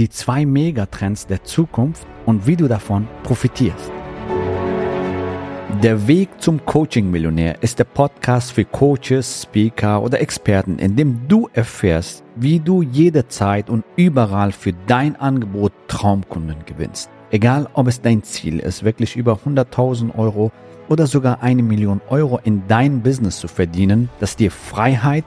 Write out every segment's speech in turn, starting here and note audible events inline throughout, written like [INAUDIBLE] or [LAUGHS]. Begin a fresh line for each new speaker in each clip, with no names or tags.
die zwei Megatrends der Zukunft und wie du davon profitierst. Der Weg zum Coaching-Millionär ist der Podcast für Coaches, Speaker oder Experten, in dem du erfährst, wie du jederzeit und überall für dein Angebot Traumkunden gewinnst. Egal, ob es dein Ziel ist, wirklich über 100.000 Euro oder sogar eine Million Euro in dein Business zu verdienen, das dir Freiheit,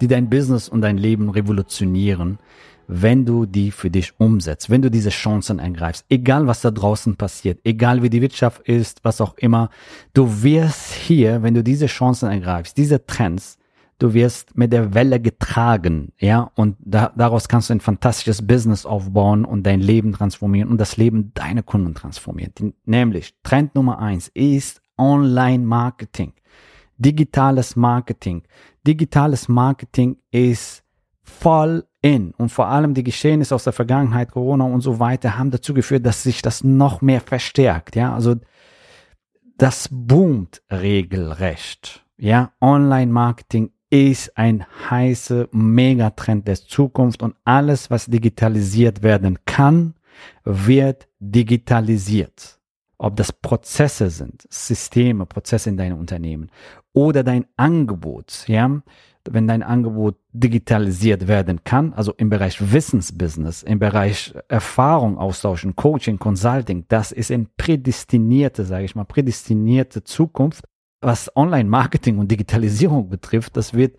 die dein Business und dein Leben revolutionieren, wenn du die für dich umsetzt, wenn du diese Chancen ergreifst, egal was da draußen passiert, egal wie die Wirtschaft ist, was auch immer, du wirst hier, wenn du diese Chancen ergreifst, diese Trends, du wirst mit der Welle getragen, ja, und da, daraus kannst du ein fantastisches Business aufbauen und dein Leben transformieren und das Leben deiner Kunden transformieren. Nämlich Trend Nummer eins ist Online-Marketing, digitales Marketing. Digitales Marketing ist voll in und vor allem die Geschehnisse aus der Vergangenheit, Corona und so weiter, haben dazu geführt, dass sich das noch mehr verstärkt. Ja, also das boomt regelrecht. Ja, Online-Marketing ist ein heißer Megatrend der Zukunft und alles, was digitalisiert werden kann, wird digitalisiert. Ob das Prozesse sind, Systeme, Prozesse in deinem Unternehmen oder dein Angebot, ja, wenn dein Angebot digitalisiert werden kann, also im Bereich Wissensbusiness, im Bereich Erfahrung austauschen, Coaching, Consulting, das ist in prädestinierte, sage ich mal, prädestinierte Zukunft. Was Online-Marketing und Digitalisierung betrifft, das wird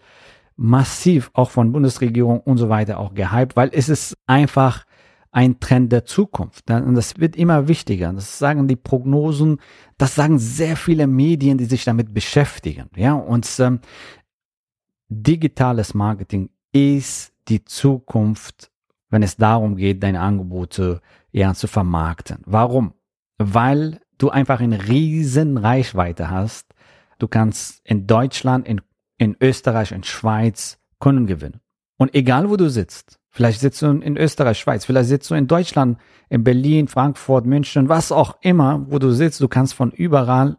massiv auch von Bundesregierung und so weiter auch gehypt, weil es ist einfach ein Trend der Zukunft. Und das wird immer wichtiger. Das sagen die Prognosen, das sagen sehr viele Medien, die sich damit beschäftigen. Ja, und ähm, digitales Marketing ist die Zukunft, wenn es darum geht, deine Angebote ja zu vermarkten. Warum? Weil du einfach eine riesen Reichweite hast. Du kannst in Deutschland, in, in Österreich, in Schweiz Kunden gewinnen. Und egal wo du sitzt, vielleicht sitzt du in Österreich, Schweiz, vielleicht sitzt du in Deutschland, in Berlin, Frankfurt, München, was auch immer, wo du sitzt, du kannst von überall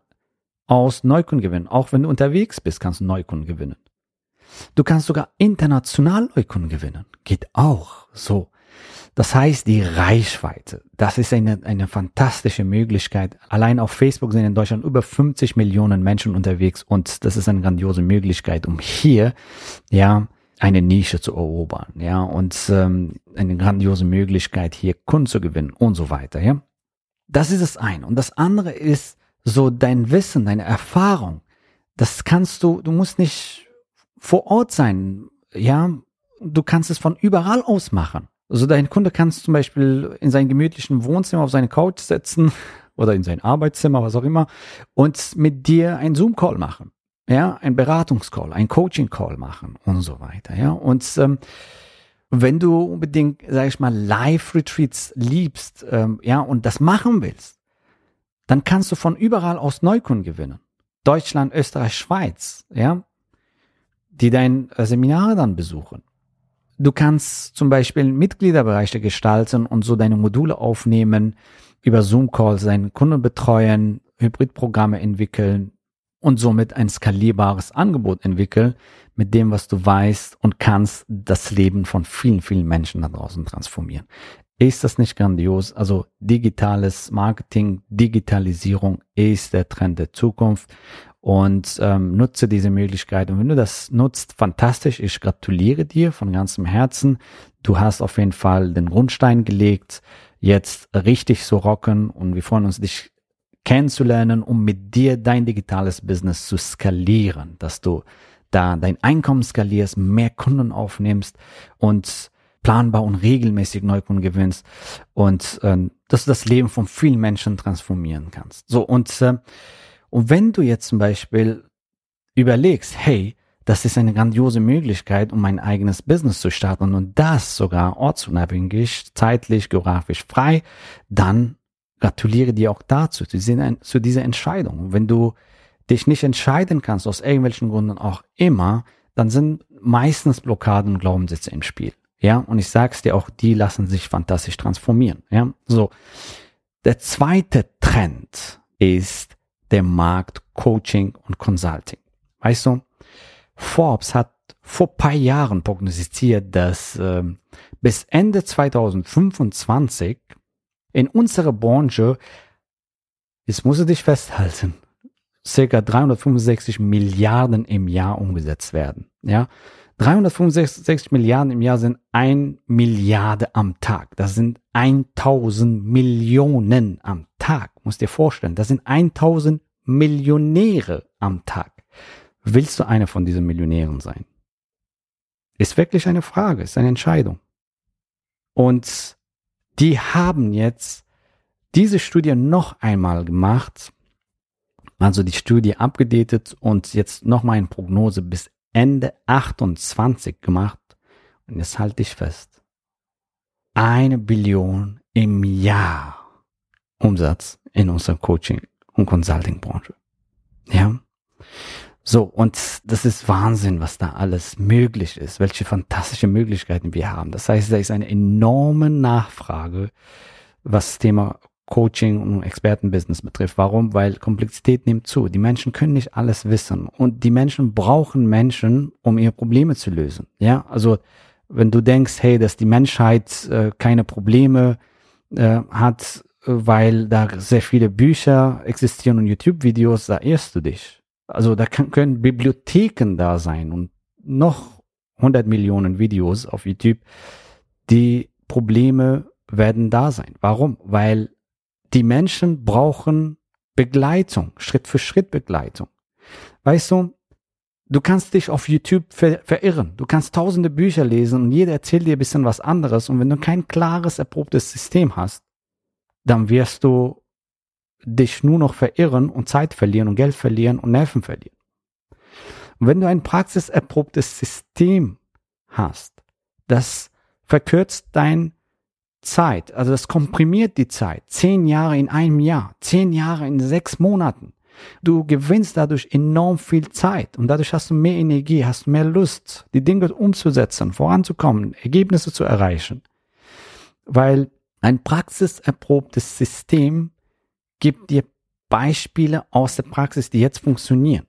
aus Neukunden gewinnen. Auch wenn du unterwegs bist, kannst du Neukunden gewinnen. Du kannst sogar international Neukunden gewinnen. Geht auch so. Das heißt, die Reichweite, das ist eine, eine fantastische Möglichkeit. Allein auf Facebook sind in Deutschland über 50 Millionen Menschen unterwegs und das ist eine grandiose Möglichkeit, um hier, ja, eine Nische zu erobern, ja, und ähm, eine grandiose Möglichkeit, hier Kunden zu gewinnen und so weiter, ja. Das ist das eine. Und das andere ist so dein Wissen, deine Erfahrung. Das kannst du, du musst nicht vor Ort sein. Ja, du kannst es von überall aus machen. Also dein Kunde kann zum Beispiel in seinem gemütlichen Wohnzimmer auf seine Couch setzen [LAUGHS] oder in sein Arbeitszimmer, was auch immer, und mit dir einen Zoom-Call machen. Ja, ein Beratungscall, ein Coaching-Call machen und so weiter. Ja, und ähm, wenn du unbedingt, sag ich mal, Live-Retreats liebst, ähm, ja, und das machen willst, dann kannst du von überall aus Neukunden gewinnen. Deutschland, Österreich, Schweiz, ja die dein äh, Seminare dann besuchen. Du kannst zum Beispiel Mitgliederbereiche gestalten und so deine Module aufnehmen, über Zoom-Calls deinen Kunden betreuen, Hybridprogramme entwickeln und somit ein skalierbares Angebot entwickeln, mit dem, was du weißt und kannst, das Leben von vielen, vielen Menschen da draußen transformieren. Ist das nicht grandios? Also digitales Marketing, Digitalisierung ist der Trend der Zukunft und ähm, nutze diese Möglichkeit. Und wenn du das nutzt, fantastisch. Ich gratuliere dir von ganzem Herzen. Du hast auf jeden Fall den Grundstein gelegt, jetzt richtig zu rocken und wir freuen uns, dich kennenzulernen, um mit dir dein digitales Business zu skalieren, dass du da dein Einkommen skalierst, mehr Kunden aufnimmst und planbar und regelmäßig Neukunden gewinnst und ähm, dass du das Leben von vielen Menschen transformieren kannst. So und äh, und wenn du jetzt zum Beispiel überlegst, hey, das ist eine grandiose Möglichkeit, um ein eigenes Business zu starten und das sogar ortsunabhängig, zeitlich, geografisch frei, dann gratuliere dir auch dazu, zu dieser Entscheidung. Wenn du dich nicht entscheiden kannst, aus irgendwelchen Gründen auch immer, dann sind meistens Blockaden und Glaubenssätze im Spiel. Ja, und ich sag's dir auch, die lassen sich fantastisch transformieren. Ja, so. Der zweite Trend ist der Markt Coaching und Consulting. Weißt du, Forbes hat vor paar Jahren prognostiziert, dass äh, bis Ende 2025 in unserer Branche, jetzt musst du dich festhalten, circa 365 Milliarden im Jahr umgesetzt werden. Ja, 365 Milliarden im Jahr sind ein Milliarde am Tag. Das sind 1000 Millionen am Tag. Muss dir vorstellen, das sind 1000 Millionäre am Tag. Willst du einer von diesen Millionären sein? Ist wirklich eine Frage, ist eine Entscheidung. Und die haben jetzt diese Studie noch einmal gemacht, also die Studie abgedatet und jetzt nochmal eine Prognose bis Ende 28 gemacht. Und jetzt halte ich fest. Eine Billion im Jahr Umsatz in unserer Coaching- und Consulting-Branche. Ja. So, und das ist Wahnsinn, was da alles möglich ist, welche fantastische Möglichkeiten wir haben. Das heißt, da ist eine enorme Nachfrage, was das Thema Coaching und Expertenbusiness betrifft. Warum? Weil Komplexität nimmt zu. Die Menschen können nicht alles wissen und die Menschen brauchen Menschen, um ihre Probleme zu lösen. Ja, also wenn du denkst, hey, dass die Menschheit äh, keine Probleme äh, hat, weil da sehr viele Bücher existieren und YouTube-Videos, da irrst du dich. Also da kann, können Bibliotheken da sein und noch 100 Millionen Videos auf YouTube. Die Probleme werden da sein. Warum? Weil die Menschen brauchen Begleitung, Schritt für Schritt Begleitung. Weißt du, du kannst dich auf YouTube ver verirren. Du kannst tausende Bücher lesen und jeder erzählt dir ein bisschen was anderes. Und wenn du kein klares, erprobtes System hast, dann wirst du dich nur noch verirren und Zeit verlieren und Geld verlieren und Nerven verlieren. Und wenn du ein praxiserprobtes System hast, das verkürzt dein Zeit, also das komprimiert die Zeit. Zehn Jahre in einem Jahr, zehn Jahre in sechs Monaten. Du gewinnst dadurch enorm viel Zeit und dadurch hast du mehr Energie, hast mehr Lust, die Dinge umzusetzen, voranzukommen, Ergebnisse zu erreichen. Weil ein praxiserprobtes System gibt dir Beispiele aus der Praxis, die jetzt funktionieren.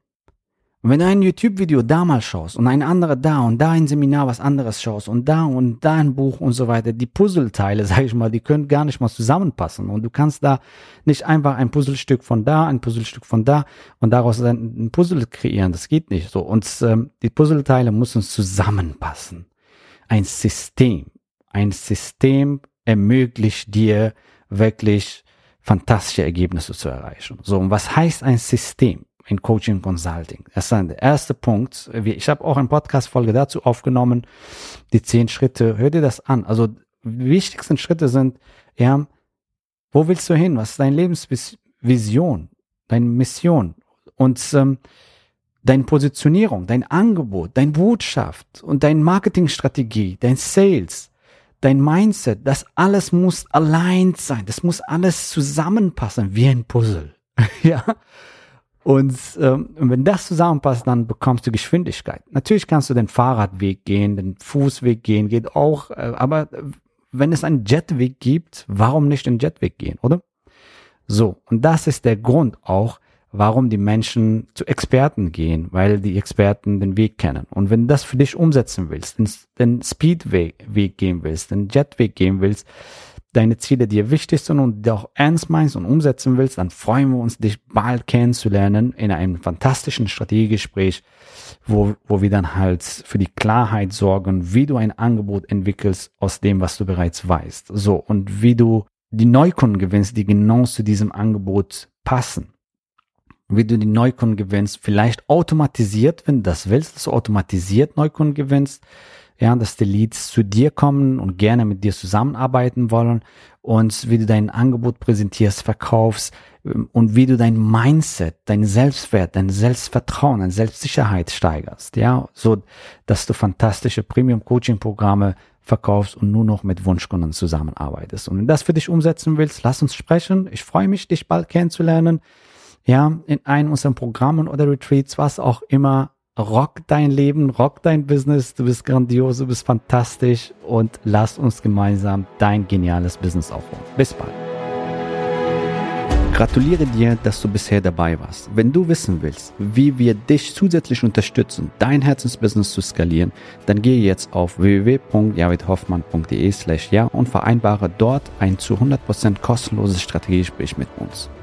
Und wenn du ein YouTube-Video da mal schaust und ein anderer da und da ein Seminar was anderes schaust und da und da ein Buch und so weiter, die Puzzleteile, [LAUGHS] sag ich mal, die können gar nicht mal zusammenpassen und du kannst da nicht einfach ein Puzzlestück von da, ein Puzzlestück von da und daraus ein Puzzle kreieren, das geht nicht so. Und ähm, die Puzzleteile müssen zusammenpassen. Ein System, ein System ermöglicht dir wirklich fantastische Ergebnisse zu erreichen. So, und was heißt ein System? in Coaching Consulting. Das ist der erste Punkt. Ich habe auch eine Podcast-Folge dazu aufgenommen, die zehn Schritte. Hör dir das an. Also die wichtigsten Schritte sind, ja, wo willst du hin? Was ist deine Lebensvision, deine Mission und ähm, deine Positionierung, dein Angebot, deine Botschaft und deine Marketingstrategie, dein Sales, dein Mindset, das alles muss allein sein. Das muss alles zusammenpassen wie ein Puzzle. [LAUGHS] ja. Und ähm, wenn das zusammenpasst, dann bekommst du Geschwindigkeit. Natürlich kannst du den Fahrradweg gehen, den Fußweg gehen, geht auch. Äh, aber wenn es einen Jetweg gibt, warum nicht den Jetweg gehen, oder? So, und das ist der Grund auch, warum die Menschen zu Experten gehen, weil die Experten den Weg kennen. Und wenn das für dich umsetzen willst, den, den Speedweg gehen willst, den Jetweg gehen willst, deine Ziele dir wichtig sind und die auch ernst meinst und umsetzen willst, dann freuen wir uns, dich bald kennenzulernen in einem fantastischen Strategiegespräch, wo, wo wir dann halt für die Klarheit sorgen, wie du ein Angebot entwickelst aus dem, was du bereits weißt. So, und wie du die Neukunden gewinnst, die genau zu diesem Angebot passen. Wie du die Neukunden gewinnst, vielleicht automatisiert, wenn du das willst, dass du automatisiert Neukunden gewinnst, ja, dass die Leads zu dir kommen und gerne mit dir zusammenarbeiten wollen und wie du dein Angebot präsentierst, verkaufst ähm, und wie du dein Mindset, dein Selbstwert, dein Selbstvertrauen, deine Selbstsicherheit steigerst, ja, so, dass du fantastische Premium Coaching Programme verkaufst und nur noch mit Wunschkunden zusammenarbeitest. Und wenn du das für dich umsetzen willst, lass uns sprechen. Ich freue mich, dich bald kennenzulernen. Ja, in einem unserer Programmen oder Retreats, was auch immer. Rock dein Leben, rock dein Business. Du bist grandios, du bist fantastisch und lass uns gemeinsam dein geniales Business aufbauen. Bis bald. Gratuliere dir, dass du bisher dabei warst. Wenn du wissen willst, wie wir dich zusätzlich unterstützen, dein Herzensbusiness zu skalieren, dann gehe jetzt auf www.javidhoffmann.de slash ja und vereinbare dort ein zu 100% kostenloses Strategiegespräch mit uns.